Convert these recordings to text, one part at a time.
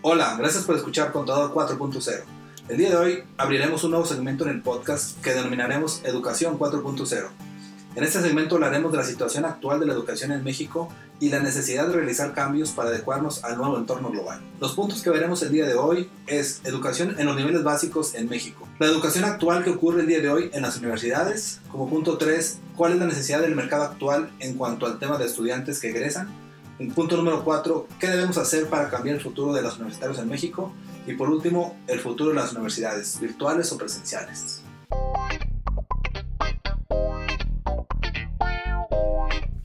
Hola, gracias por escuchar Contador 4.0. El día de hoy abriremos un nuevo segmento en el podcast que denominaremos Educación 4.0. En este segmento hablaremos de la situación actual de la educación en México y la necesidad de realizar cambios para adecuarnos al nuevo entorno global. Los puntos que veremos el día de hoy es educación en los niveles básicos en México. La educación actual que ocurre el día de hoy en las universidades. Como punto 3, cuál es la necesidad del mercado actual en cuanto al tema de estudiantes que egresan. El punto número 4, ¿qué debemos hacer para cambiar el futuro de los universitarios en México? Y por último, el futuro de las universidades, virtuales o presenciales.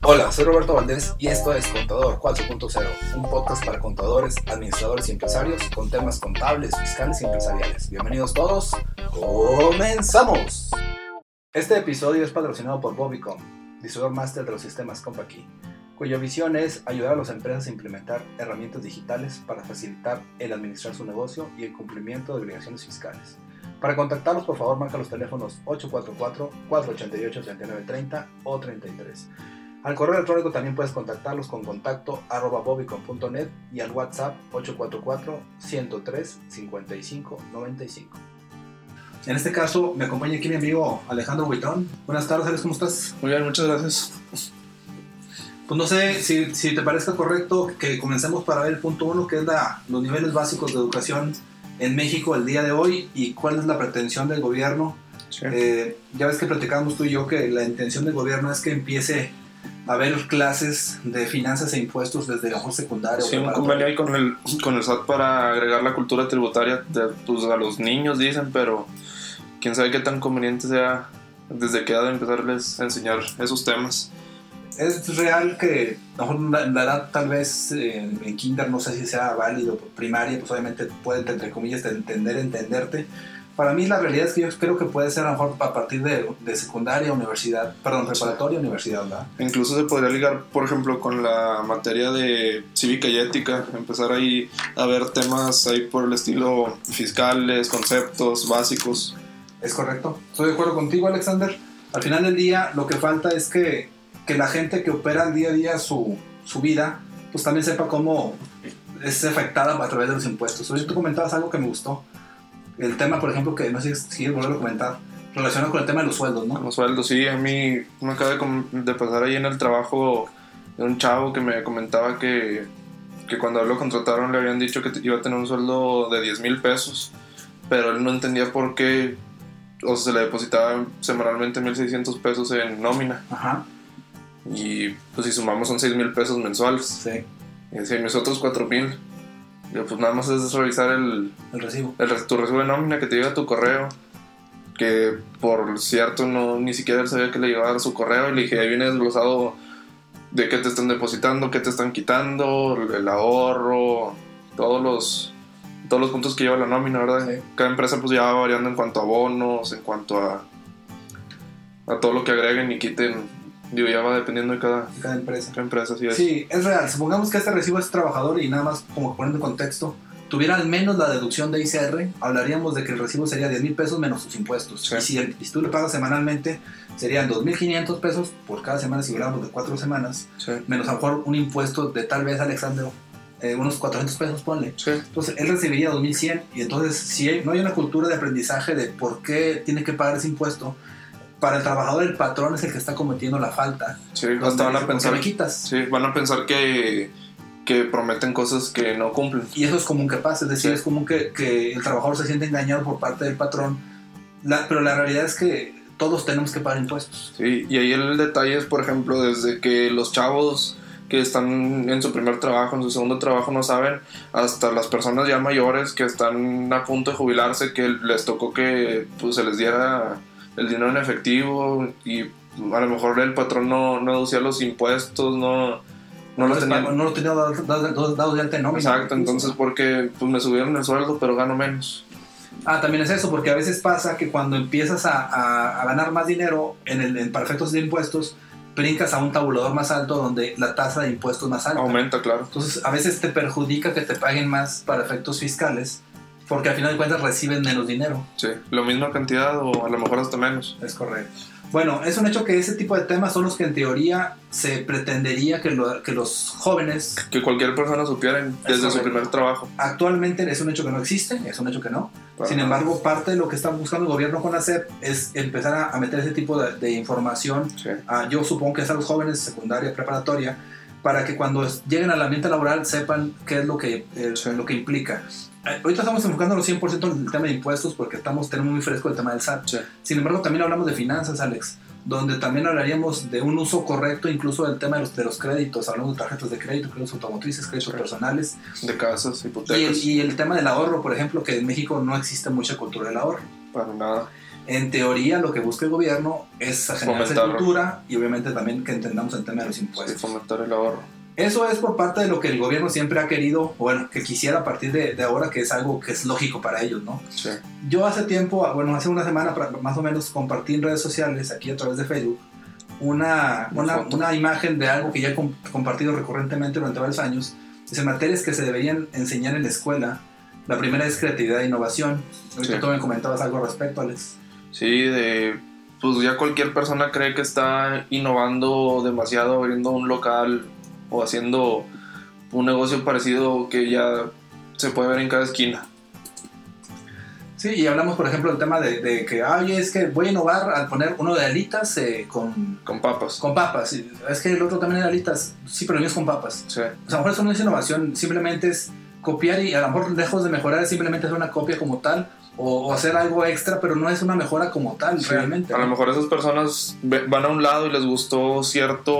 Hola, soy Roberto Valdés y esto es Contador 4.0, un podcast para contadores, administradores y empresarios con temas contables, fiscales y empresariales. Bienvenidos todos, comenzamos. Este episodio es patrocinado por Bobicom, distribuidor máster de los sistemas CompaKey cuya visión es ayudar a las empresas a implementar herramientas digitales para facilitar el administrar su negocio y el cumplimiento de obligaciones fiscales. Para contactarlos, por favor, marca los teléfonos 844-488-3930 o 33. Al correo electrónico también puedes contactarlos con contacto arroba bobicon.net y al WhatsApp 844-103-5595. En este caso, me acompaña aquí mi amigo Alejandro Buitrón. Buenas tardes, Alex, ¿cómo estás? Muy bien, muchas gracias. Pues no sé si, si te parezca correcto que comencemos para ver el punto uno, que es la, los niveles básicos de educación en México el día de hoy y cuál es la pretensión del gobierno. Eh, ya ves que platicábamos tú y yo que la intención del gobierno es que empiece a haber clases de finanzas e impuestos desde la secundaria. Sí, un convenio ahí con el, con el SAT para agregar la cultura tributaria de, pues, a los niños, dicen, pero quién sabe qué tan conveniente sea desde qué edad empezarles a enseñar esos temas es real que mejor la, edad tal vez en kinder no sé si sea válido, primaria pues obviamente puede entre comillas entender, entenderte. Para mí la realidad es que yo creo que puede ser a lo mejor a partir de, de secundaria, universidad, perdón, preparatoria, universidad, ¿verdad? Incluso se podría ligar, por ejemplo, con la materia de cívica y ética, empezar ahí a ver temas ahí por el estilo fiscales, conceptos básicos. Es correcto, estoy de acuerdo contigo Alexander. Al final del día lo que falta es que que la gente que opera día a día su, su vida, pues también sepa cómo es afectada a través de los impuestos. Hoy tú comentabas algo que me gustó. El tema, por ejemplo, que no sé si volverlo a comentar, relacionado con el tema de los sueldos, ¿no? Los sueldos, sí. A mí me acaba de, pasar ahí en el trabajo de un chavo que me comentaba que, que cuando lo contrataron le habían dicho que iba a tener un sueldo de 10 mil pesos, pero él no entendía por qué o se le depositaba semanalmente 1.600 pesos en nómina. Ajá. Y pues si sumamos son 6 mil pesos mensuales. Sí. Y si nosotros 4 mil. Pues nada más es revisar el, el recibo. El, tu recibo de nómina que te llega a tu correo. Que por cierto no ni siquiera él sabía que le llegaba a su correo. Y le dije, ahí viene desglosado de qué te están depositando, qué te están quitando, el ahorro, todos los todos los puntos que lleva la nómina, ¿verdad? Cada empresa pues ya va variando en cuanto a bonos, en cuanto a a todo lo que agreguen y quiten Digo, ya va dependiendo de cada, cada empresa. Cada empresa, sí es. Sí, es real. Supongamos que este recibo es trabajador y nada más como poniendo en contexto, tuviera al menos la deducción de ICR, hablaríamos de que el recibo sería 10 mil pesos menos sus impuestos. Y si, tú le pagas semanalmente, serían 2.500 pesos por cada semana si hablamos de cuatro semanas, menos a lo mejor un impuesto de tal vez, Alexander, eh, unos 400 pesos, ponle. Entonces él recibiría 2.100 y entonces si no hay una cultura de aprendizaje de por qué tiene que pagar ese impuesto, para el trabajador el patrón es el que está cometiendo la falta. Sí, hasta van a pensar. Me quitas? Sí, van a pensar que, que prometen cosas que no cumplen. Y eso es común que pase, es decir, es común que, que, el trabajador se siente engañado por parte del patrón, pero la realidad es que todos tenemos que pagar impuestos. Sí, y ahí el detalle es, por ejemplo, desde que los chavos que están en su primer trabajo, en su segundo trabajo no saben, hasta las personas ya mayores que están a punto de jubilarse, que les tocó que pues, se les diera el dinero en efectivo y a lo mejor el patrón no, no deducía los impuestos, no, no, lo tenía, no lo tenía dado, de alta nómina. Exacto, entonces porque pues me subieron el sueldo pero gano menos. Ah, también es eso, porque a veces pasa que cuando empiezas a, a, ganar más dinero en el, en, para efectos de impuestos, brincas a un tabulador más alto donde la tasa de impuestos más alta. Aumenta, claro. Entonces a veces te perjudica que te paguen más para efectos fiscales porque al final de cuentas reciben menos dinero. Sí, lo misma cantidad o a lo mejor hasta menos. Es correcto. Bueno, es un hecho que ese tipo de temas son los que en teoría se pretendería que, lo- que los jóvenes Que cualquier persona supiera desde su primer trabajo. actualmente es un hecho que no existe, es un hecho que no. Para Sin embargo, parte de lo que está buscando el gobierno con la SEP es empezar a, a meter ese tipo de, de información, Sí. a- yo supongo que es a los jóvenes, secundaria, preparatoria, para que cuando lleguen al ambiente laboral sepan qué es lo que, eh, Sí. lo que implica. Ahorita estamos enfocándonos 100% en el tema de impuestos porque estamos, tenemos muy fresco el tema del SAT. Sí. Sin embargo, también hablamos de finanzas, Alex, donde también hablaríamos de un uso correcto incluso del tema de los, de los créditos. Hablamos de tarjetas de crédito, créditos automotrices, créditos Sí. personales. De casas, Y hipotecas. el, y el tema del ahorro, por ejemplo, que en México no existe mucha cultura del ahorro. Para nada. En teoría, lo que busca el gobierno es generar esa cultura y obviamente también que entendamos el tema de los Sí, impuestos. fomentar el ahorro. Eso es por parte de lo que el gobierno siempre ha querido, bueno, que quisiera a partir de, de ahora, que es algo que es lógico para ellos, ¿no? Sí. Yo hace tiempo, bueno, hace una semana más o menos, compartí en redes sociales, aquí a través de Facebook, una, Una imagen de algo que ya he com- compartido recurrentemente durante varios años. Dice materias que se deberían enseñar en la escuela. La primera es creatividad e innovación. Ahorita Sí. tú me comentabas algo al respecto, Alex. Sí, de. Pues ya cualquier persona cree que está innovando demasiado, abriendo un local o haciendo un negocio parecido que ya se puede ver en cada esquina. Sí, y hablamos, por ejemplo, del tema de, de que, ay, es que voy a innovar al poner uno de alitas eh, con, Con papas. con papas. Es que el otro también era alitas. Sí, pero el mío es con papas. Sí. O sea, a lo mejor eso no es innovación, simplemente es copiar y a lo mejor lejos de mejorar es simplemente hacer una copia como tal o, hacer algo extra, pero no es una mejora como tal Sí, realmente. A lo mejor esas personas van a un lado y les gustó cierta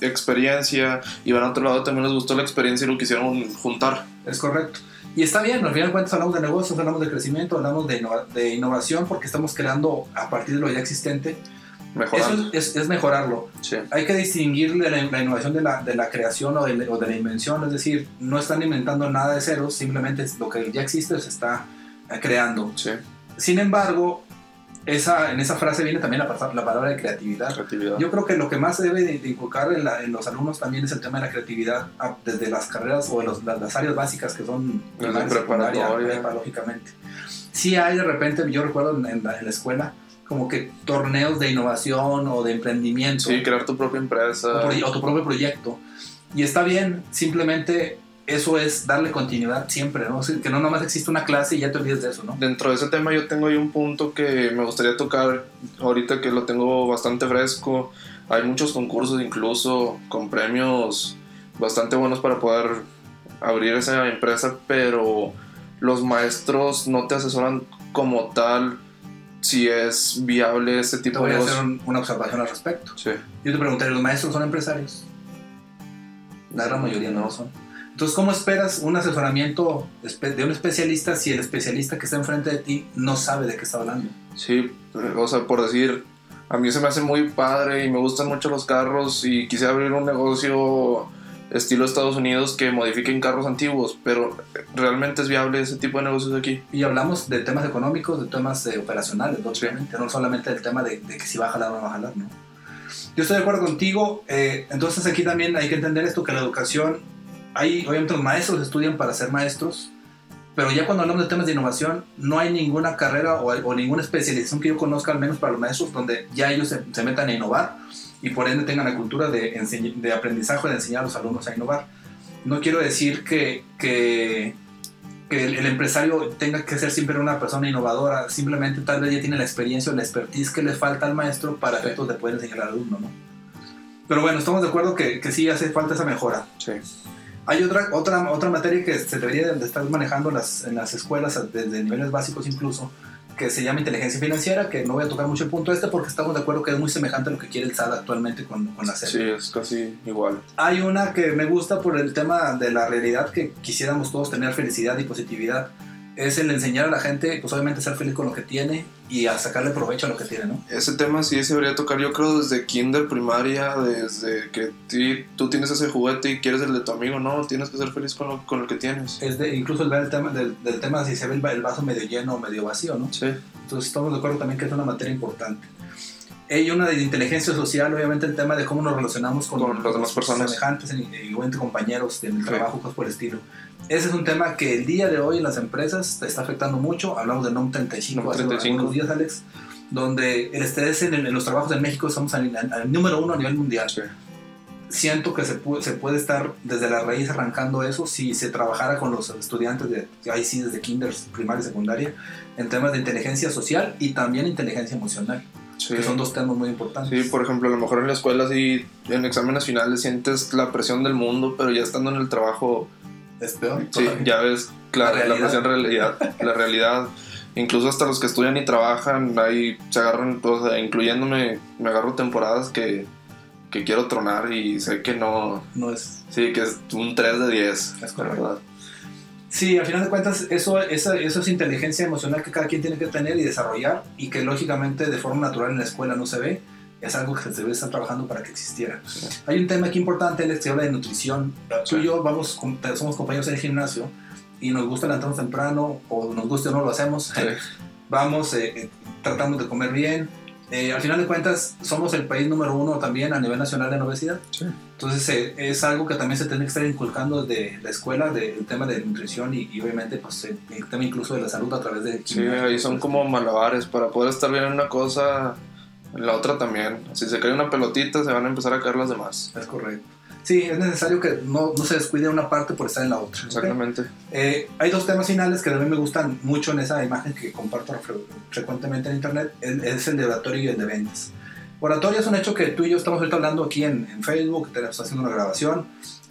experiencia y van a otro lado y también les gustó la experiencia y lo quisieron juntar. Es correcto. Y está bien, al final de cuentas hablamos de negocios, hablamos de crecimiento, hablamos de, innova- de innovación porque estamos creando a partir de lo ya existente. Eso es, es mejorarlo. Sí. Hay que distinguir la, la innovación de la, de la creación o de, la- o de la invención, es decir, no están inventando nada de cero, simplemente lo que ya existe se está creando. Sí. Sin embargo, esa, en esa frase viene también la, la palabra de creatividad. Creatividad. Yo creo que lo que más se debe de, de inculcar en, la- en los alumnos también es el tema de la creatividad, ah, desde las carreras o los- las, las áreas básicas que son preparatoria. prepa, lógicamente. Sí hay de repente, yo recuerdo en, en la, en la escuela, como que torneos de innovación o de emprendimiento Sí, crear tu propia empresa. o tu propio proyecto. Y está bien, simplemente eso es darle continuidad siempre, ¿no? O sea, que no nomás existe una clase y ya te olvides de eso, ¿no? Dentro de ese tema yo tengo ahí un punto que me gustaría tocar ahorita que lo tengo bastante fresco. Hay muchos concursos incluso con premios bastante buenos para poder abrir esa empresa, pero los maestros no te asesoran como tal si es viable ese Te tipo voy de a negocio. hacer un- una observación al respecto. Sí, Yo te preguntaré, ¿los maestros son empresarios? La gran mayoría no lo son. Entonces, ¿cómo esperas un asesoramiento de un especialista si el especialista que está enfrente de ti no sabe de qué está hablando? sí, o sea, por decir, a mí se me hace muy padre y me gustan mucho los carros y quise abrir un negocio estilo Estados Unidos que modifiquen carros antiguos, pero realmente es viable ese tipo de negocios aquí. Y hablamos de temas económicos, de temas eh, operacionales, obviamente, no solamente del tema de, de que si va a jalar o no va a jalar, ¿no? Yo estoy de acuerdo contigo, eh, entonces aquí también hay que entender esto, que la educación, hay, obviamente los maestros estudian para ser maestros, pero ya cuando hablamos de temas de innovación, no hay ninguna carrera o, o ninguna especialización que yo conozca, al menos para los maestros, donde ya ellos se, se metan a innovar y por ende tengan la cultura de, de aprendizaje, de enseñar a los alumnos a innovar. No quiero decir que, que, que el, el empresario tenga que ser siempre una persona innovadora, simplemente tal vez ya tiene la experiencia o la expertise que le falta al maestro para Sí. efectos de poder enseñar al alumno, ¿no? Pero bueno, estamos de acuerdo que, que sí hace falta esa mejora. Sí. Hay otra, otra, otra materia que se debería de estar manejando en las, en las escuelas, desde niveles básicos incluso, que se llama inteligencia financiera, que no voy a tocar mucho el punto este porque estamos de acuerdo que es muy semejante a lo que quiere el SAT actualmente con, con la SEP. Sí, es casi igual. Hay una que me gusta por el tema de la realidad que quisiéramos todos tener felicidad y positividad. Es el enseñar a la gente, pues obviamente a ser feliz con lo que tiene y a sacarle provecho a lo que tiene, ¿no? Ese tema sí se debería tocar, yo creo, desde kinder, primaria, desde que ti- tú tienes ese juguete y quieres el de tu amigo, no, tienes que ser feliz con lo, con lo que tienes. Es de, incluso el ver el tema del, del tema si se ve el vaso medio lleno o medio vacío, ¿no? Sí, Entonces estamos de acuerdo también que es una materia importante. Hay una de inteligencia social, obviamente el tema de cómo nos relacionamos con, Con las demás personas. semejantes, y- compañeros en el Sí. trabajo, cosas por el estilo. Ese es un tema que el día de hoy en las empresas te está afectando mucho. Hablamos del NOM 35 NOM hace 35. algunos días, Alex. donde el estrés en, en los trabajos en México estamos al, al- al número uno a nivel mundial. Sí. Siento que se puede, se puede estar desde la raíz arrancando eso si se trabajara con los estudiantes de, ahí sí, desde kinder, primaria y secundaria, en temas de inteligencia social y también inteligencia emocional, Sí. que son dos temas muy importantes. Sí, por ejemplo, a lo mejor en la escuela sí, en exámenes finales sientes la presión del mundo, pero ya estando en el trabajo, Es peor. sí, ya ves La la, la, presión realidad, la realidad. Incluso hasta los que estudian y trabajan, ahí se agarran, o sea, incluyéndome, me agarro temporadas que, que quiero tronar y sé que no, No es sí, que es un 3 de 10. Es correcto. verdad. Sí, al final de cuentas, eso, esa, eso es inteligencia emocional que cada quien tiene que tener y desarrollar y que lógicamente de forma natural en la escuela no se ve. Es algo que se debe estar trabajando para que existiera. Sí. Hay un tema aquí importante, Alex, que habla de nutrición. Tú y yo vamos, somos compañeros en el gimnasio y nos gusta levantarnos temprano o nos guste o no lo hacemos. Sí. Vamos, eh, eh, tratamos de comer bien. Eh, al final de cuentas, somos el país número uno también a nivel nacional en obesidad. Sí. Entonces eh, es algo que también se tiene que estar inculcando desde la escuela, del tema de nutrición y, y obviamente pues, el, el tema incluso de la salud a través de... Sí, ahí son como malabares. Para poder estar bien en una cosa, en la otra también. Si se cae una pelotita, se van a empezar a caer las demás. Es correcto. Sí, es necesario que no, no se descuide una parte por estar en la otra. Exactamente. Eh, hay dos temas finales que a mí me gustan mucho en esa imagen que comparto fre- frecuentemente en internet, es, es el de oratorio y el de ventas. Oratorio es un hecho que tú y yo estamos ahorita hablando aquí en, en Facebook, tenemos haciendo una grabación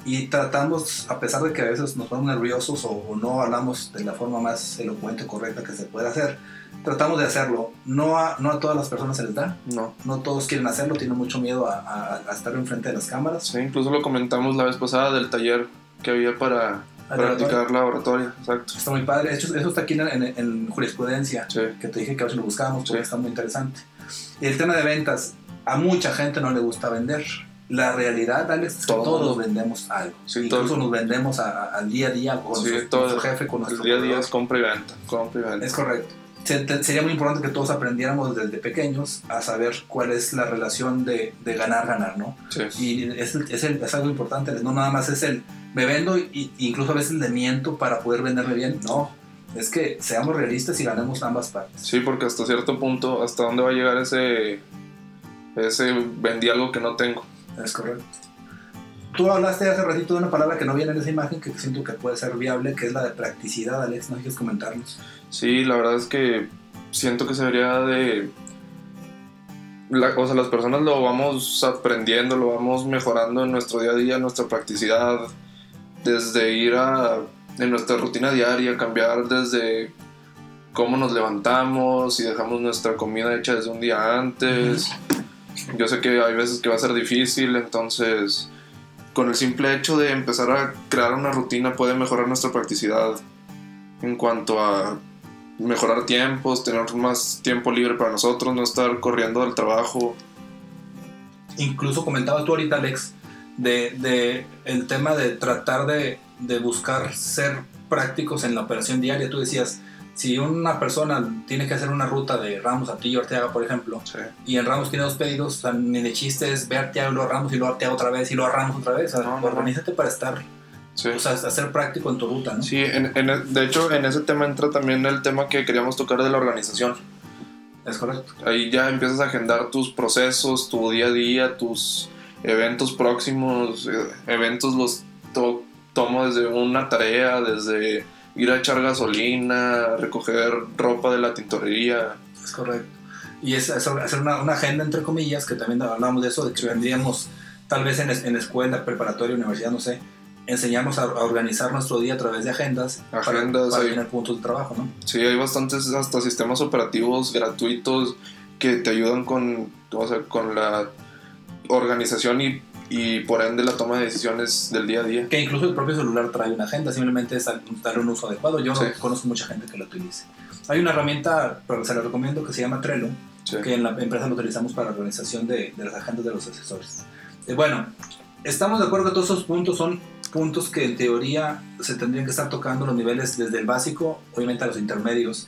y tratamos, a pesar de que a veces nos ponemos nerviosos o, o no hablamos de la forma más elocuente, correcta que se puede hacer, tratamos de hacerlo. No a, no a todas las personas se les da, No. no todos quieren hacerlo, tienen mucho miedo a, a- a estar enfrente de las cámaras. Sí, incluso lo comentamos la vez pasada del taller que había para practicar la oratoria. Exacto. Está muy padre, hecho eso está aquí en, en- en jurisprudencia. Sí. que te dije que a si lo buscábamos porque Sí. está muy interesante. El tema de ventas, a mucha gente no le gusta vender. La realidad, Alex, es que Todo. todos vendemos algo. Sí, Incluso todo. nos vendemos a- a- al día a día con Sí, nuestro, todo. nuestro jefe, con El nuestro día a día es compra y venta. Compra y venta. Es correcto. Se- te- sería muy importante que todos aprendiéramos desde pequeños a saber cuál es la relación de, de ganar-ganar, ¿no? Sí. Y es, el- es, el- es algo importante, no nada más es el me vendo y incluso a veces le miento para poder venderme bien, no. Es que seamos realistas y ganemos ambas partes. Sí, porque hasta cierto punto, hasta dónde va a llegar ese. Ese vendí algo que no tengo. Es correcto. Tú hablaste hace ratito de una palabra que no viene en esa imagen que siento que puede ser viable, que es la de practicidad, Alex. ¿No quieres comentarnos? Sí, la verdad es que siento que se debería de... la- o sea, las personas lo vamos aprendiendo, lo vamos mejorando en nuestro día a día, nuestra practicidad, desde ir a... en nuestra rutina diaria, cambiar desde cómo nos levantamos, si dejamos nuestra comida hecha desde un día antes. Yo sé que hay veces que va a ser difícil, entonces con el simple hecho de empezar a crear una rutina puede mejorar nuestra practicidad en cuanto a mejorar tiempos, tener más tiempo libre para nosotros, no estar corriendo del trabajo. Incluso comentabas tú ahorita, Alex, de, de el tema de tratar de, de buscar ser prácticos en la operación diaria. Tú decías, si una persona tiene que hacer una ruta de Ramos a Tillo Arteaga, por ejemplo, Sí, y en Ramos tiene dos pedidos, o sea, ni de chiste es ve a Arteaga y luego a Ramos y luego a Arteaga otra vez y luego a Ramos otra vez. O sea, No, no, no. organízate para estar, sí. o sea, hacer práctico en tu ruta, ¿no? Sí, en- en el- de hecho en ese tema entra también el tema que queríamos tocar de la organización. Es correcto. Ahí ya empiezas a agendar tus procesos, tu día a día, tus eventos próximos, eh, eventos los to- tomo desde una tarea, desde ir a echar gasolina, recoger ropa de la tintorería. Es correcto. Y es, es hacer una, una agenda, entre comillas, que también hablábamos de eso, de que vendríamos tal vez en, en escuela, preparatoria, universidad, no sé, enseñarnos a, organizar nuestro día a través de agendas, Agendas, para, tener puntos de trabajo, ¿no? Sí, hay bastantes hasta sistemas operativos gratuitos que te ayudan con, o sea, con la organización y, y por ende la toma de decisiones del día a día. Que incluso el propio celular trae una agenda, simplemente es darle un uso adecuado. Yo no Sí. conozco mucha gente que la utilice. Hay una herramienta, pero se la recomiendo, que se llama Trello, Sí. que en la empresa lo utilizamos para la organización de, de las agendas de los asesores. Eh, bueno, estamos de acuerdo que todos esos puntos son puntos que en teoría se tendrían que estar tocando los niveles desde el básico, obviamente a los intermedios.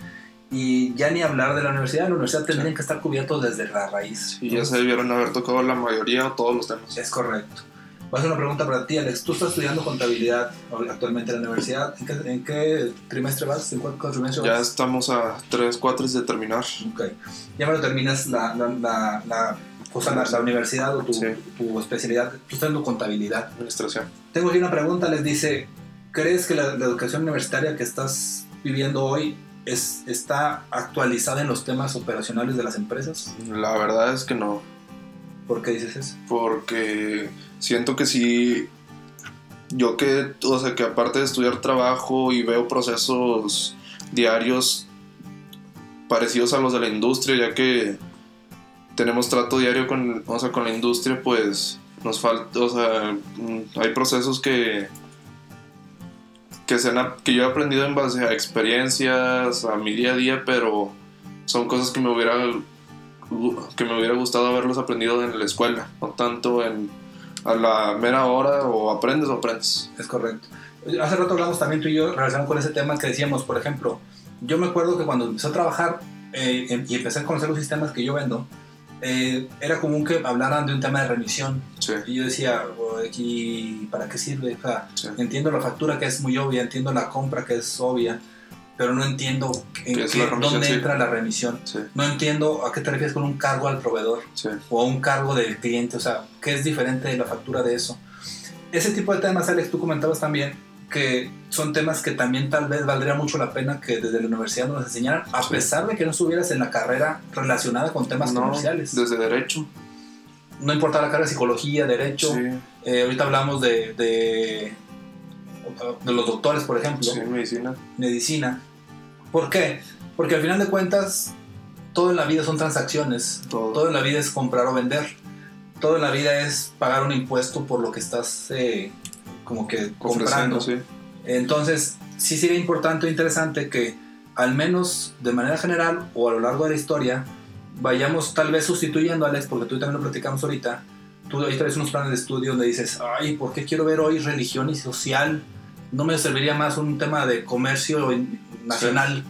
Y ya ni hablar de la universidad, la universidad tendrían que estar cubiertos desde la raíz. Y ya se debieron haber tocado la mayoría o todos los temas. Es correcto. Voy a hacer una pregunta para ti, Alex. Tú estás estudiando contabilidad actualmente en la universidad. ¿En qué, en qué trimestre vas? ¿En cuál trimestre Ya vas? estamos a 3, 4 de terminar. Ok. Ya me lo terminas la, la, la, la, cosa, la, la universidad o tu, Sí. tu especialidad. Tú estás estudiando contabilidad. Administración. Tengo aquí una pregunta, les dice, ¿crees que la educación universitaria que estás viviendo hoy es, está actualizada en los temas operacionales de las empresas? La verdad es que no. ¿Por qué dices eso? Porque siento que sí. Yo que, o sea, que aparte de estudiar trabajo y veo procesos diarios parecidos a los de la industria, ya que tenemos trato diario con, o sea, con la industria, pues nos falta, o sea, hay procesos que que, se han que yo he aprendido en base a experiencias, a mi día a día, pero son cosas que me hubiera que me hubiera gustado haberlos aprendido en la escuela, no tanto en a la mera hora o aprendes o aprendes. Es correcto. Hace rato hablamos también tú y yo relacionado con ese tema que decíamos, por ejemplo, yo me acuerdo que cuando empecé a trabajar eh, em- y empecé a conocer los sistemas que yo vendo, eh, era común que hablaran de un tema de remisión. Sí, Y yo decía, "Oh, ¿y para qué sirve? O sea, sí. entiendo la factura que es muy obvia, entiendo la compra que es obvia, pero no entiendo dónde Sí. entra la remisión. No entiendo a qué te refieres con un cargo al proveedor o a un cargo del cliente, o sea, qué es diferente de la factura de eso. Ese tipo de temas, Alex, tú comentabas también que son temas que también tal vez valdría mucho la pena que desde la universidad nos enseñaran, a Sí. pesar de que no estuvieras en la carrera relacionada con temas No, comerciales. Desde derecho. No importa la carrera de psicología, derecho, Sí, eh, ahorita hablamos de, de, de los doctores, por ejemplo, sí, medicina. medicina. ¿Por qué? Porque al final de cuentas, todo en la vida son transacciones. Todo. Todo en la vida es comprar o vender. Todo en la vida es pagar un impuesto por lo que estás eh, como que comprando. Sí. Entonces, sí sería importante o interesante que al menos de manera general o a lo largo de la historia vayamos tal vez sustituyendo, Alex, porque tú también lo platicamos ahorita. Tú ahí traes unos planes de estudio donde dices, ay, ¿por qué quiero ver hoy religión y social? ¿No me serviría más un tema de comercio nacional?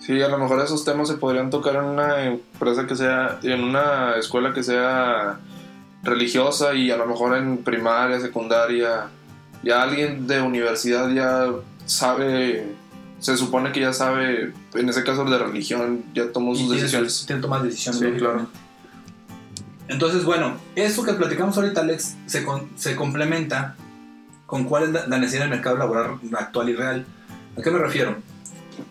Sí, a lo mejor esos temas se podrían tocar en una empresa que sea, en una escuela que sea religiosa y a lo mejor en primaria, secundaria, ya alguien de universidad ya sabe, se supone que ya sabe, en ese caso de religión, ya tomó sus decisiones. Tiene tomar decisiones. Sí, lógicamente. Entonces, bueno, eso que platicamos ahorita, Alex, se, con- se complementa con cuál es la, la necesidad del mercado laboral actual y real. ¿A qué me refiero?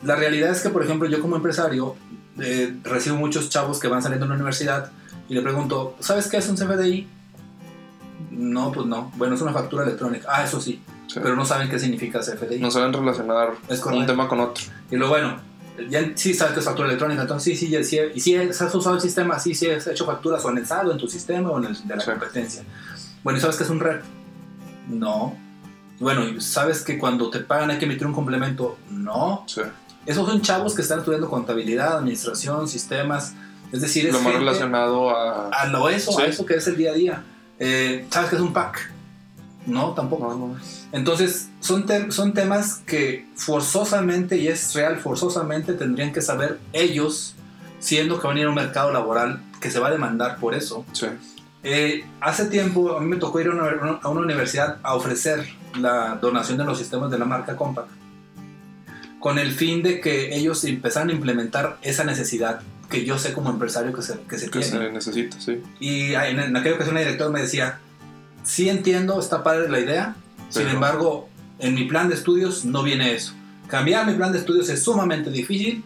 La realidad es que, por ejemplo, yo como empresario eh, recibo muchos chavos que van saliendo de la universidad y le pregunto, ¿sabes qué es un CFDI? No, pues no. Bueno, es una factura electrónica. Ah, eso sí. Sí. Pero no saben qué significa CFDI. No saben relacionar Es un tema con otro. Y luego, bueno, ya sí sabes que es factura electrónica, entonces sí, sí, ya- sí, y si has usado el sistema, sí, sí has hecho facturas o anexado en tu sistema o en el de la Sí. competencia. Bueno, ¿y sabes que es un REP? No. Bueno, ¿y sabes que cuando te pagan hay que emitir un complemento? No. Sí. Esos son chavos que están estudiando contabilidad, administración, sistemas, es decir, es Lo más relacionado a... a lo eso, a eso que es el día a día. Eh, ¿Sabes que es un pack? No, tampoco. No, no. Entonces, son, te- son temas que forzosamente, y es real, forzosamente tendrían que saber ellos, siendo que van a ir a un mercado laboral que se va a demandar por eso. Sí. Eh, hace tiempo a mí me tocó ir a una, a una universidad a ofrecer la donación de los sistemas de la marca Compaq, con el fin de que ellos empezaran a implementar esa necesidad que yo sé como empresario que se, que se Que tiene. se necesita, sí. Y en, en aquella ocasión el director me decía, sí entiendo, está padre la idea, sin Pero- embargo, en mi plan de estudios no viene eso. Cambiar mi plan de estudios es sumamente difícil,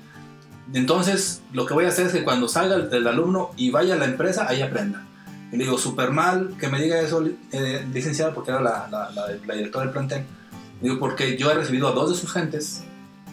entonces lo que voy a hacer es que cuando salga el, el alumno y vaya a la empresa, ahí aprenda. Y le digo, súper mal que me diga eso, eh, licenciada, porque era la, la- la- la directora del plantel. Digo, porque yo he recibido a dos de sus gentes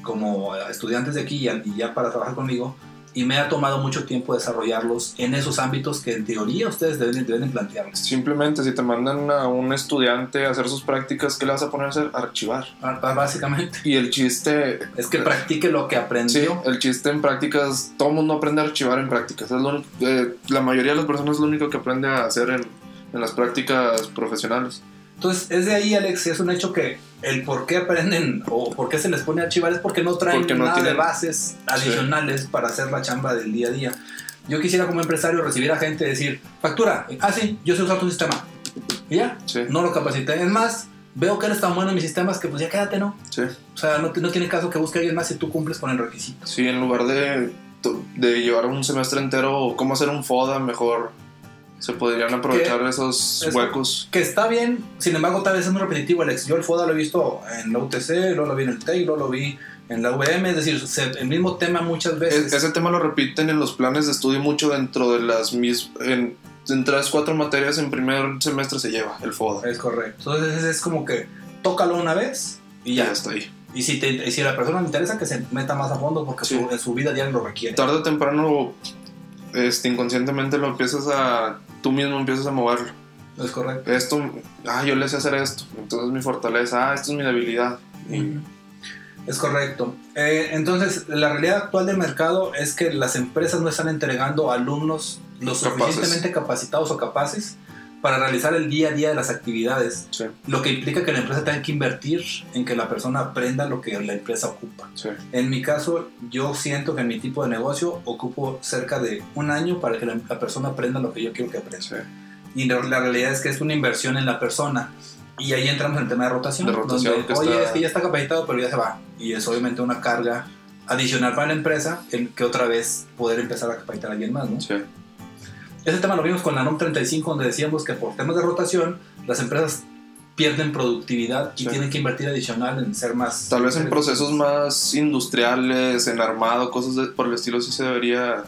como estudiantes de aquí y ya para trabajar conmigo, y me ha tomado mucho tiempo desarrollarlos en esos ámbitos que en teoría ustedes deben, deben plantearles. Simplemente si te mandan a un estudiante a hacer sus prácticas, ¿qué le vas a poner a hacer? Archivar. Ah, b- Básicamente, Y el chiste... es que practique lo que Sí, aprendió. el chiste en prácticas, todo el mundo aprende a archivar en prácticas. Es lo eh, la mayoría de las personas es lo único que aprende a hacer en, en las prácticas profesionales. Entonces, es de ahí, Alex, es un hecho que el por qué aprenden o por qué se les pone a archivar es porque no traen Porque no nada de bases adicionales para hacer la chamba del día a día. Yo quisiera como empresario recibir a gente y decir, factura, ah sí, yo sé usar tu sistema. Y ya, Sí, no lo capacité. Es más, veo que eres tan bueno en mis sistemas que pues ya quédate, ¿no? sí. O sea, no, no tiene caso que busque a alguien más si tú cumples con el requisito. Sí, en lugar de, de llevar un semestre entero, cómo hacer un FODA, mejor se podrían aprovechar esos es- huecos. Que está bien, sin embargo, tal vez es muy repetitivo, Alex. Yo el FODA lo he visto en la UTC, luego lo vi en el TEC, luego lo vi en la UVM, es decir, se- el mismo tema muchas veces. Es- ese tema lo repiten en los planes de estudio mucho dentro de las mis en, en tres, cuatro materias en primer semestre se lleva el FODA. Es correcto. Entonces es como que tócalo una vez y ya. ya está ahí. Y si, te, y si a la persona le interesa, que se meta más a fondo porque Sí. su- en su vida diaria lo requiere. Tarde o temprano, este, inconscientemente lo empiezas a. Tú mismo empiezas a moverlo. Es correcto. Esto, ah, yo le sé hacer esto. Entonces mi fortaleza, ah, esto es mi debilidad. Y Es correcto. Eh, entonces, la realidad actual del mercado es que las empresas no están entregando alumnos lo Capaces. suficientemente capacitados o capaces para realizar el día a día de las actividades, sí, lo que implica que la empresa tenga que invertir en que la persona aprenda lo que la empresa ocupa. sí. En mi caso, yo siento que en mi tipo de negocio ocupo cerca de un año para que la, la persona aprenda lo que yo quiero que aprenda. sí. Y la, la realidad es que es una inversión en la persona. Y ahí entramos en el tema de rotación. De rotación, donde, oye, está- es que ya está capacitado, pero ya se va. Y es obviamente una carga adicional para la empresa el que otra vez poder empezar a capacitar a alguien más. ¿no? sí. Ese tema lo vimos con la NOM 35, donde decíamos que por temas de rotación, las empresas pierden productividad y Sí. tienen que invertir adicional en ser más. Tal vez en procesos más industriales, en armado, cosas de- por el estilo, sí se debería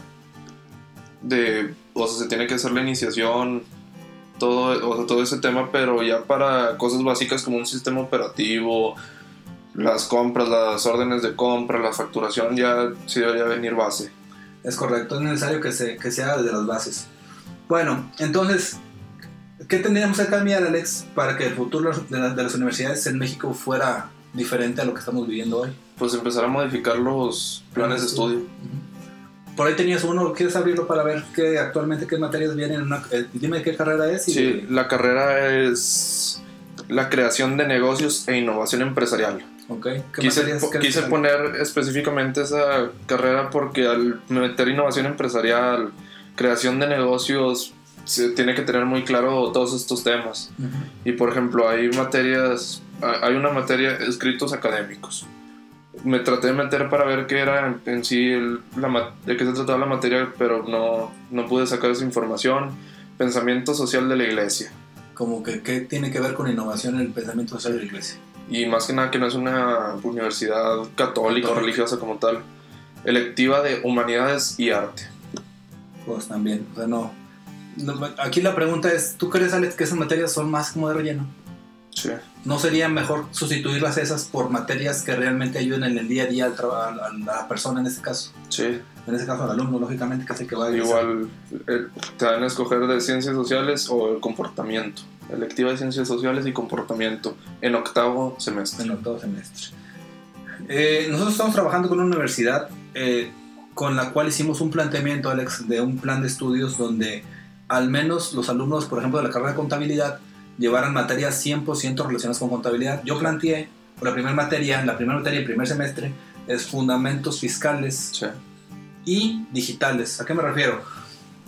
de, o sea, se tiene que hacer la iniciación, todo, o sea, todo ese tema, pero ya para cosas básicas como un sistema operativo, las compras, las órdenes de compra, la facturación, ya sí debería venir base. Es correcto, es necesario que se, que se haga desde las bases. Bueno, entonces, ¿qué tendríamos que cambiar, Alex, para que el futuro de, la- de las universidades en México fuera diferente a lo que estamos viviendo hoy? Pues empezar a modificar los planes de estudio. Por ahí tenías uno, ¿quieres abrirlo para ver qué actualmente qué materias vienen? en una- eh, dime qué carrera es. y- Sí, la carrera es la creación de negocios e innovación empresarial. Ok, ¿qué Quise, po- quise poner específicamente esa carrera porque al meter innovación empresarial, creación de negocios, se tiene que tener muy claro todos estos temas. Ujú. Y por ejemplo, hay materias, hay una materia, escritos académicos. Me traté de meter para ver qué era en- sí, el- la de qué se trataba la materia, pero no, no pude sacar esa información. Pensamiento social de la iglesia. Como que qué tiene que ver con innovación en el pensamiento social de la iglesia. y más que nada que no es una universidad católica o Católica. religiosa como tal, electiva de humanidades y arte. Pues también, o sea, no. Aquí la pregunta es, ¿tú crees, Alex, que esas materias son más como de relleno? Sí. ¿No sería mejor sustituirlas esas por materias que realmente ayuden en el día a día al a la persona en este caso? Sí, En este caso al alumno, lógicamente, el que va a igual eh, te van a escoger de ciencias sociales o el comportamiento. Electiva de ciencias sociales y comportamiento en octavo semestre. en octavo semestre. Eh, nosotros estamos trabajando con una universidad eh, con la cual hicimos un planteamiento, Alex, de un plan de estudios donde al menos los alumnos, por ejemplo, de la carrera de contabilidad, llevaran materias 100% relacionadas con contabilidad. Yo planteé, la primera materia, la primera materia del primer semestre, es fundamentos fiscales Sí, y digitales. ¿A qué me refiero?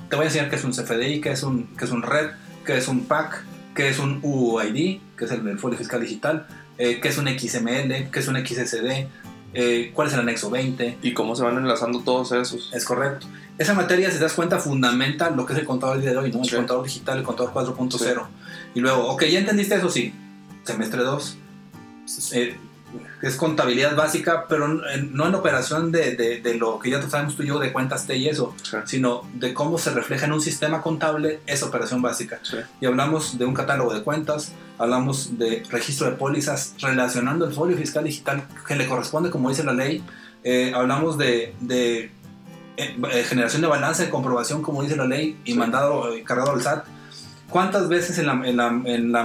Te voy a enseñar qué es un CFDI, qué es un, qué es un RED, qué es un PAC, qué es un UUID, que es el, el folio fiscal digital, eh, qué es un XML, qué es un XSD, eh, cuál es el anexo 20. y cómo se van enlazando todos esos. Es correcto. Esa materia, si te das cuenta, fundamenta lo que es el contador el día de hoy, ¿no? El Sí. contador digital, el contador 4.0. Y luego, ok, ya entendiste eso, sí. Semestre 2. eh, es contabilidad básica, pero en- no en operación de, de- de lo que ya sabemos tú y yo de cuentas T y eso, Sí, sino de cómo se refleja en un sistema contable esa operación básica. sí, Y hablamos de un catálogo de cuentas, hablamos de registro de pólizas relacionando el folio fiscal digital que le corresponde, como dice la ley. Eh, hablamos de, de, eh, eh, generación de balance de comprobación, como dice la ley, y Sí. mandado eh, cargado al SAT. ¿Cuántas veces en, la- en la- en la-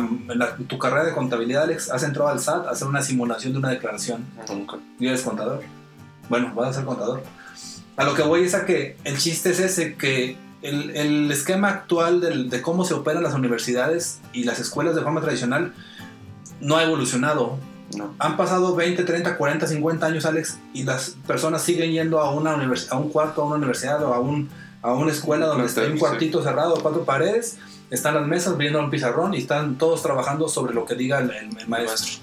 en tu carrera de contabilidad, Alex, has entrado al SAT a hacer una simulación de una declaración? nunca. y eres contador. Bueno, vas a ser contador. A lo que voy es a que el chiste es ese, que el, el esquema actual del- de cómo se operan las universidades y las escuelas de forma tradicional no ha evolucionado. No. Han pasado 20, 30, 40, 50 años, Alex, y las personas siguen yendo a, una a un cuarto, a una universidad o a, un, a una escuela donde está un cuartito cerrado, cuatro paredes, están las mesas viendo un pizarrón y están todos trabajando sobre lo que diga el, el- el maestro.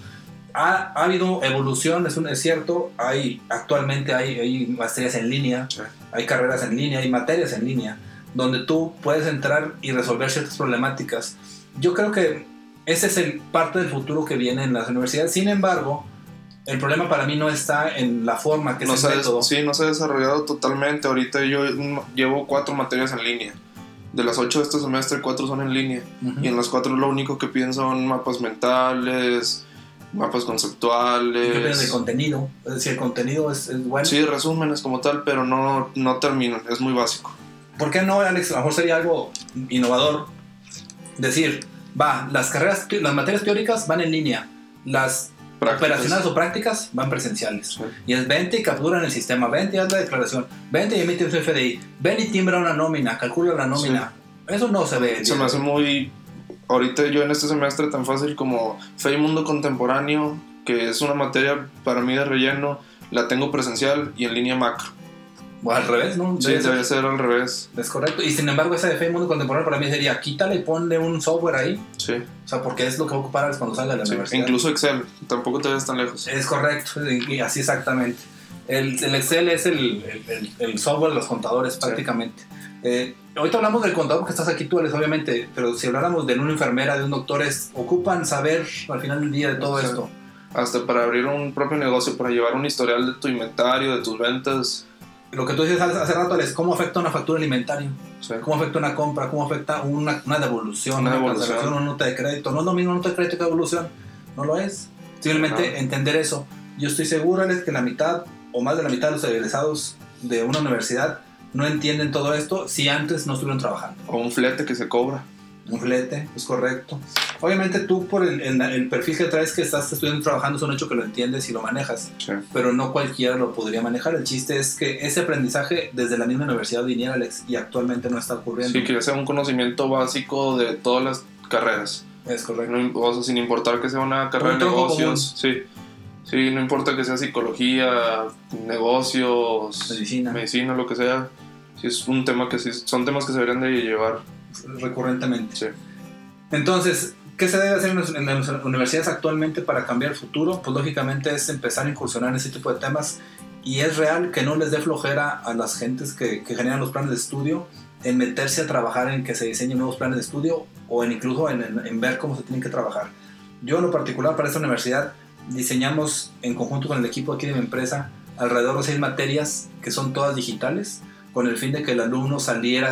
Ha, ha habido evolución, es, un, es cierto, hay, actualmente hay, hay materias en línea, Sí. hay carreras en línea, hay materias en línea, donde tú puedes entrar y resolver ciertas problemáticas. Yo creo que ese es el parte del futuro que viene en las universidades. Sin embargo, el problema para mí no está en la forma que no se ha sí, no se ha desarrollado totalmente. Ahorita yo llevo cuatro materias en línea. De las ocho de este semestre, cuatro son en línea. Y en las cuatro lo único que piden son mapas mentales, mapas ¿Qué opinas del conceptuales. contenido? Es decir, el contenido es, es bueno. Sí, resúmenes como tal, pero no, no terminan. Es muy básico. ¿Por qué no, Alex? A lo mejor sería algo innovador. Decir, va, las carreras, las materias teóricas van en línea, las Prácticas. operacionales o prácticas van presenciales. Sí. Y es vente y captura en el sistema, vente y haz la declaración, vente y emite un FDI, ven y timbra una nómina, calcula la nómina. Eso no se ve. Se me hace muy. Ahorita yo en este semestre tan fácil como Fe y Mundo Contemporáneo, que es una materia para mí de relleno, la tengo presencial y en línea macro. O al revés, ¿no? Sí, Debe ser- al revés. Es correcto. Y sin embargo, esa de fe mundo contemporáneo para mí sería quítale y ponle un software ahí. Sí. O sea, porque es lo que va a ocupar Alex cuando salga de la sí. universidad. Incluso Excel, tampoco te ves tan lejos. Es correcto, y así exactamente. El, el Excel es el, el- software de los contadores prácticamente. Eh, ahorita hablamos del contador que estás aquí tú, Alex, obviamente, pero si habláramos de una enfermera, de un doctor, es, ocupan saber al final del día de todo esto. Hasta para abrir un propio negocio, para llevar un historial de tu inventario, de tus ventas. Lo que tú dices hace rato, Alex, ¿cómo afecta una factura alimentaria? Sea, ¿Cómo afecta una compra? ¿Cómo afecta una, una devolución? Una Una, cancelación, una nota de crédito. No es lo mismo una nota de crédito que devolución. No lo es. Simplemente entender eso. Yo estoy seguro, Alex, que la mitad o más de la mitad de los egresados de una universidad no entienden todo esto si antes no estuvieron trabajando. o un flete que se cobra. Un flete, es correcto. Obviamente tú por el, el- el perfil que traes que estás estudiando trabajando es un hecho que lo entiendes y lo manejas, Sí. pero no cualquiera lo podría manejar. El chiste es que ese aprendizaje desde la misma universidad viniera, Alex, y actualmente no está ocurriendo. Sí, que sea un conocimiento básico de todas las carreras. Es correcto. No, o sea, sin importar que sea una carrera Un de negocios. Sí. Sí, no importa que sea psicología, negocios, Medicina. medicina, lo que sea. Sí, es un tema que sí, son temas que se deberían de llevar. Recurrentemente. Sí. Entonces, ¿qué se debe hacer en las, universidades actualmente para cambiar el futuro? Pues lógicamente es empezar a incursionar en ese tipo de temas y es real que no les dé flojera a las gentes que, que generan los planes de estudio en meterse a trabajar en que se diseñen nuevos planes de estudio o en incluso en, en- en ver cómo se tienen que trabajar. Yo en lo particular para esta universidad diseñamos en conjunto con el equipo aquí de mi empresa alrededor de seis materias que son todas digitales con el fin de que el alumno saliera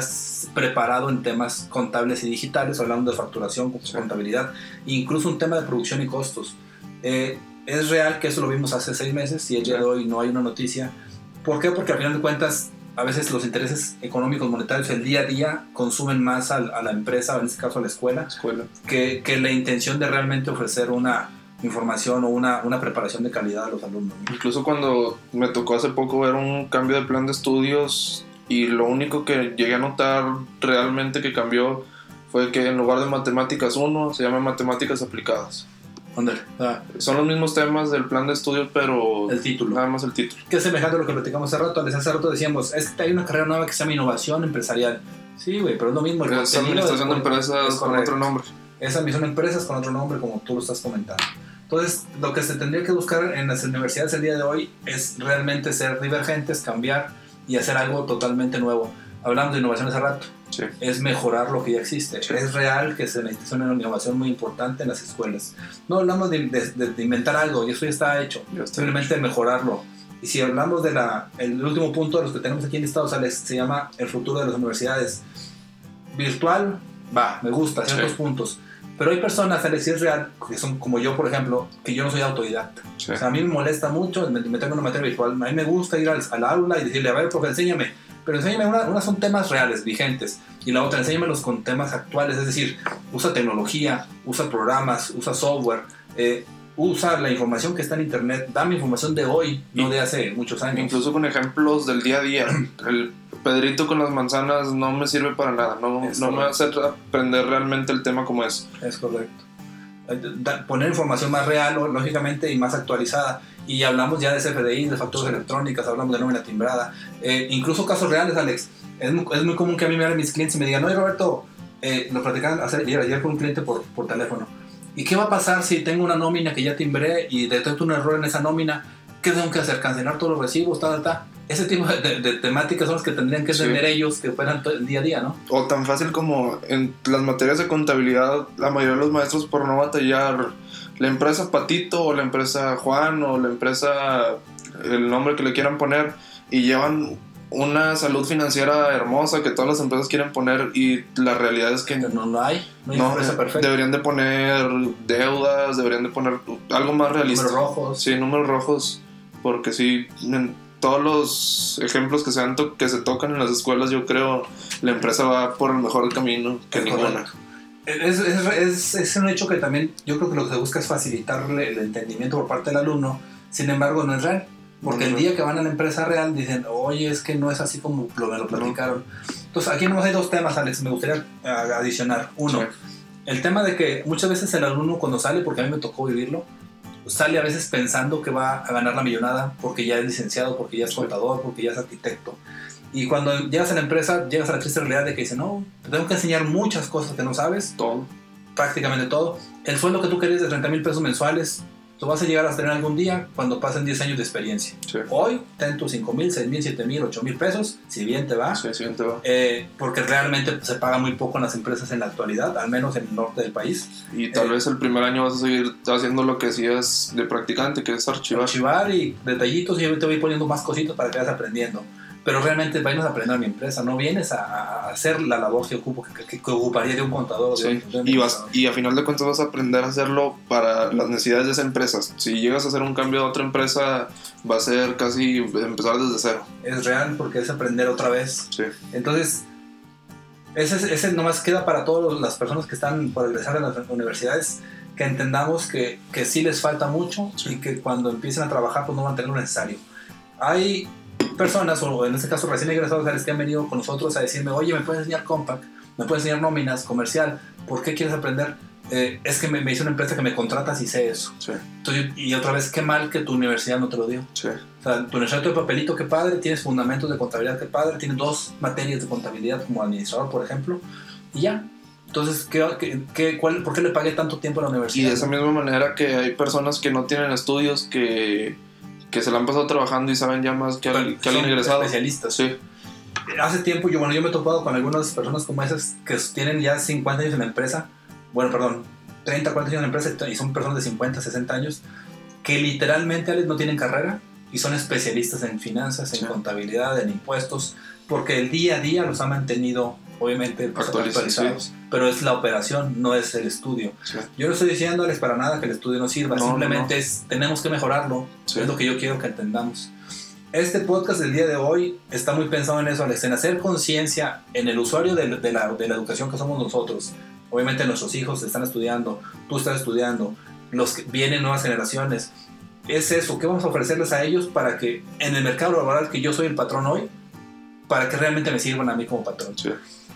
preparado en temas contables y digitales, hablando de facturación, Sí. contabilidad, incluso un tema de producción y costos. Eh, es real que eso lo vimos hace seis meses y el día de hoy no hay una noticia. ¿Por qué? Porque al final de cuentas, a veces los intereses económicos monetarios el día a día consumen más al- a, la empresa, en este caso a la escuela, Escuela. que, que la intención de realmente ofrecer una información o una, una preparación de calidad a los alumnos. ¿no? Incluso cuando me tocó hace poco ver un cambio de plan de estudios y lo único que llegué a notar realmente que cambió fue que en lugar de matemáticas 1 se llama matemáticas aplicadas. Ándale, ah, Son los mismos temas del plan de estudios, pero el título. nada más el título. que es semejante a lo que platicamos hace rato. Les hace rato decíamos, es que hay una carrera nueva que se llama innovación empresarial. Sí, güey, pero es lo mismo. el Es administración de es- empresas es con otro nombre. Esas mismas empresas con otro nombre, como tú lo estás comentando. Entonces, lo que se tendría que buscar en las universidades el día de hoy es realmente ser divergentes, cambiar y hacer algo totalmente nuevo. Hablamos de innovación hace rato, Sí. es mejorar lo que ya existe. Sí. Es real que se necesita una innovación muy importante en las escuelas. No hablamos de, de- de- de inventar algo, y eso ya está hecho. Ya está. Simplemente mejorarlo. Y si hablamos de la, el último punto de los que tenemos aquí en Estados Alex, se llama el futuro de las universidades. Virtual, va, me gusta, ciertos Sí. puntos. Pero hay personas, Alex, es real, que son como yo, por ejemplo, que yo no soy autodidacta. Sí. O sea, a mí me molesta mucho me- meterme en una materia virtual. A mí me gusta ir al, al aula y decirle, a ver, profe, enséñame. Pero enséñame, una, unas son temas reales, vigentes. Y la otra, enséñamelos con temas actuales. Es decir, usa tecnología, usa programas, usa software, eh, usa la información que está en internet. Dame información de hoy, no de hace muchos años. Incluso con ejemplos del día a día. El Pedrito con las manzanas no me sirve para nada. No, Es no me hace aprender realmente el tema como es. Es correcto. Eh, Poner información más real, lógicamente, y más actualizada. Y hablamos ya de CFDI, de facturas Sí. electrónicas, hablamos de nómina timbrada. Eh, incluso casos reales, Alex. Es muy, es muy común que a mí me hablen mis clientes y me digan, oye Roberto, eh, lo platicaban hace- ayer, ayer con un cliente por, por teléfono. ¿Y qué va a pasar si tengo una nómina que ya timbré y detecto un error en esa nómina? ¿Qué tengo que hacer? ¿Cancelar todos los recibos? Ta, ta, ta? Ese tipo de, de- temáticas son las que tendrían que Sí. tener ellos que fueran todo el día a día, ¿no? O tan fácil como en las materias de contabilidad, la mayoría de los maestros por no batallar, la empresa Patito o la empresa Juan o la empresa, el nombre que le quieran poner, y llevan una salud financiera hermosa que todas las empresas quieren poner y la realidad es que no lo hay, no hay no, empresa perfecta. deberían de poner deudas, deberían de poner algo más realista. Números rojos. Sí, números rojos, porque sí, todos los ejemplos que se, han to- que se tocan en las escuelas, yo creo la empresa va por el mejor camino que Es ninguna. Es, es, es, es un hecho que también yo creo que lo que se busca es facilitarle el entendimiento por parte del alumno, sin embargo no es real. Porque el Ujú. día que van a la empresa real dicen, oye, es que no es así como lo, me lo platicaron. Entonces aquí nomás hay dos temas, Alex, me gustaría eh, adicionar. Uno, Sí. el tema de que muchas veces el alumno cuando sale, porque a mí me tocó vivirlo, sale a veces pensando que va a ganar la millonada porque ya es licenciado, porque ya es contador, porque ya es arquitecto. Y cuando llegas a la empresa, llegas a la triste realidad de que dice, no, te tengo que enseñar muchas cosas que no sabes, Todo. prácticamente todo. El sueldo que tú querías de 30 mil pesos mensuales, lo vas a llegar a tener algún día cuando pasen 10 años de experiencia. Sí. Hoy, ten tus 5 mil, 6 mil, 7 mil, 8 mil pesos, si bien te va, Sí, siguiente va. eh, porque realmente se paga muy poco en las empresas en la actualidad, al menos en el norte del país. Y tal Eh. vez el primer año vas a seguir haciendo lo que hacías de practicante, que es archivar. Archivar y detallitos y yo te voy poniendo más cositas para que vayas aprendiendo. Pero realmente vienes a aprender a mi empresa, no vienes a, a hacer la labor que, ocupo, que, que- que ocuparía de un contador. Sí, de un y, vas, y a final de cuentas vas a aprender a hacerlo para las necesidades de esa empresa. Si llegas a hacer un cambio a otra empresa, va a ser casi empezar desde cero. Es real porque es aprender otra vez. Sí, Entonces, ese, ese nomás queda para todas las personas que están por egresar de las universidades, que entendamos que, que sí les falta mucho Sí. y que cuando empiecen a trabajar pues no van a tener lo necesario. Hay personas, o en este caso recién egresados, ¿sabes? que han venido con nosotros a decirme, oye, ¿me puedes enseñar Compact? ¿Me puedes enseñar nóminas, comercial? ¿Por qué quieres aprender? Eh, es que me, me hizo una empresa que me contrata si sé eso. sí, Entonces, y otra vez, qué mal que tu universidad no te lo dio. sí. O sea, tu universidad de papelito, qué padre, tienes fundamentos de contabilidad, qué padre, tienes dos materias de contabilidad como administrador, por ejemplo, y ya. Entonces, ¿qué, qué, qué- cuál, ¿por qué le pagué tanto tiempo a la Y universidad? de esa misma manera que hay personas que no tienen estudios, que, que se la han pasado trabajando y saben ya más que, al- que alguien Son egresado. especialistas. Sí, Hace tiempo, yo, bueno, yo me he topado con algunas personas como esas que tienen ya 50 años en la empresa, bueno, perdón, 30, 40 años en la empresa y son personas de 50, 60 años que literalmente Alex, no tienen carrera y son especialistas en finanzas, en Sí. contabilidad, en impuestos, porque el día a día los ha mantenido, obviamente, pues, Actualizados. Pero es la operación, no es el estudio. sí, Yo no estoy diciéndoles para nada que el estudio no sirva, No, simplemente no. es tenemos que mejorarlo, sí. es lo que yo quiero que entendamos. Este podcast del día de hoy está muy pensado en eso, Alex, en hacer conciencia en el usuario de, de la, de la educación que somos nosotros. Obviamente nuestros hijos están estudiando, tú estás estudiando, los que vienen nuevas generaciones. Es eso, ¿qué vamos a ofrecerles a ellos para que en el mercado laboral que yo soy el patrón hoy, para que realmente me sirvan a mí como patrón? Sí.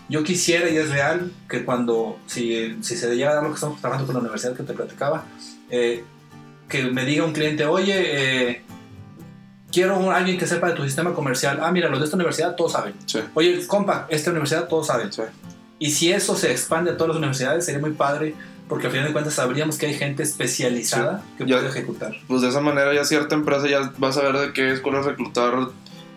Yo quisiera, y es real, que cuando, si, si se llega a dar lo que estamos trabajando con la universidad que te platicaba, eh, que me diga un cliente, oye, eh, quiero un- alguien que sepa de tu sistema comercial. Ah, mira, los de esta universidad todos saben. Sí. Oye, compa, esta universidad todos saben. Sí. Y si eso se expande a todas las universidades, sería muy padre, porque al final de cuentas sabríamos que hay gente especializada que Ya- puede ejecutar. Pues de esa manera ya cierta empresa ya va a saber de qué escuela reclutar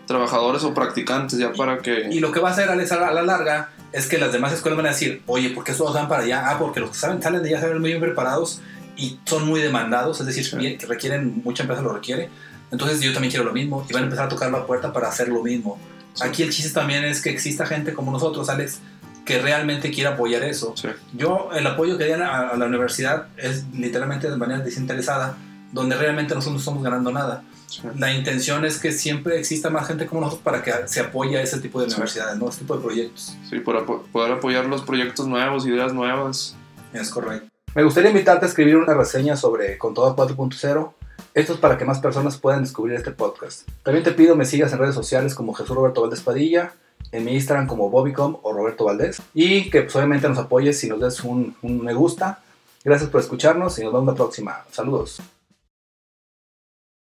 trabajadores o practicantes ya para que... Y lo que va a hacer a la larga es que las demás escuelas van a decir, oye, ¿por qué todos van para allá? Ah, porque los que saben, salen de allá salen muy bien preparados y son muy demandados, es decir, Sí. requieren, mucha empresa lo requiere. Entonces yo también quiero lo mismo y van a empezar a tocar la puerta para hacer lo mismo. Sí. Aquí el chiste también es que exista gente como nosotros, Alex, que realmente quiera apoyar eso. Sí, Yo, el apoyo que dan a, a la universidad es literalmente de manera desinteresada, donde realmente nosotros no estamos ganando nada. sí. La intención es que siempre exista más gente como nosotros para que se apoye a ese tipo de Sí. universidades, ¿no? Este tipo de proyectos. Sí, por apo- poder apoyar los proyectos nuevos, ideas nuevas. Es correcto. Me gustaría invitarte a escribir una reseña sobre Con Todo 4.0. Esto es para que más personas puedan descubrir este podcast. También te pido me sigas en redes sociales como Jesús Roberto Valdés Padilla, en mi Instagram como Bobicom o Roberto Valdés. Y que pues, obviamente nos apoyes si nos des un, un me gusta. Gracias por escucharnos y nos vemos la próxima. Saludos.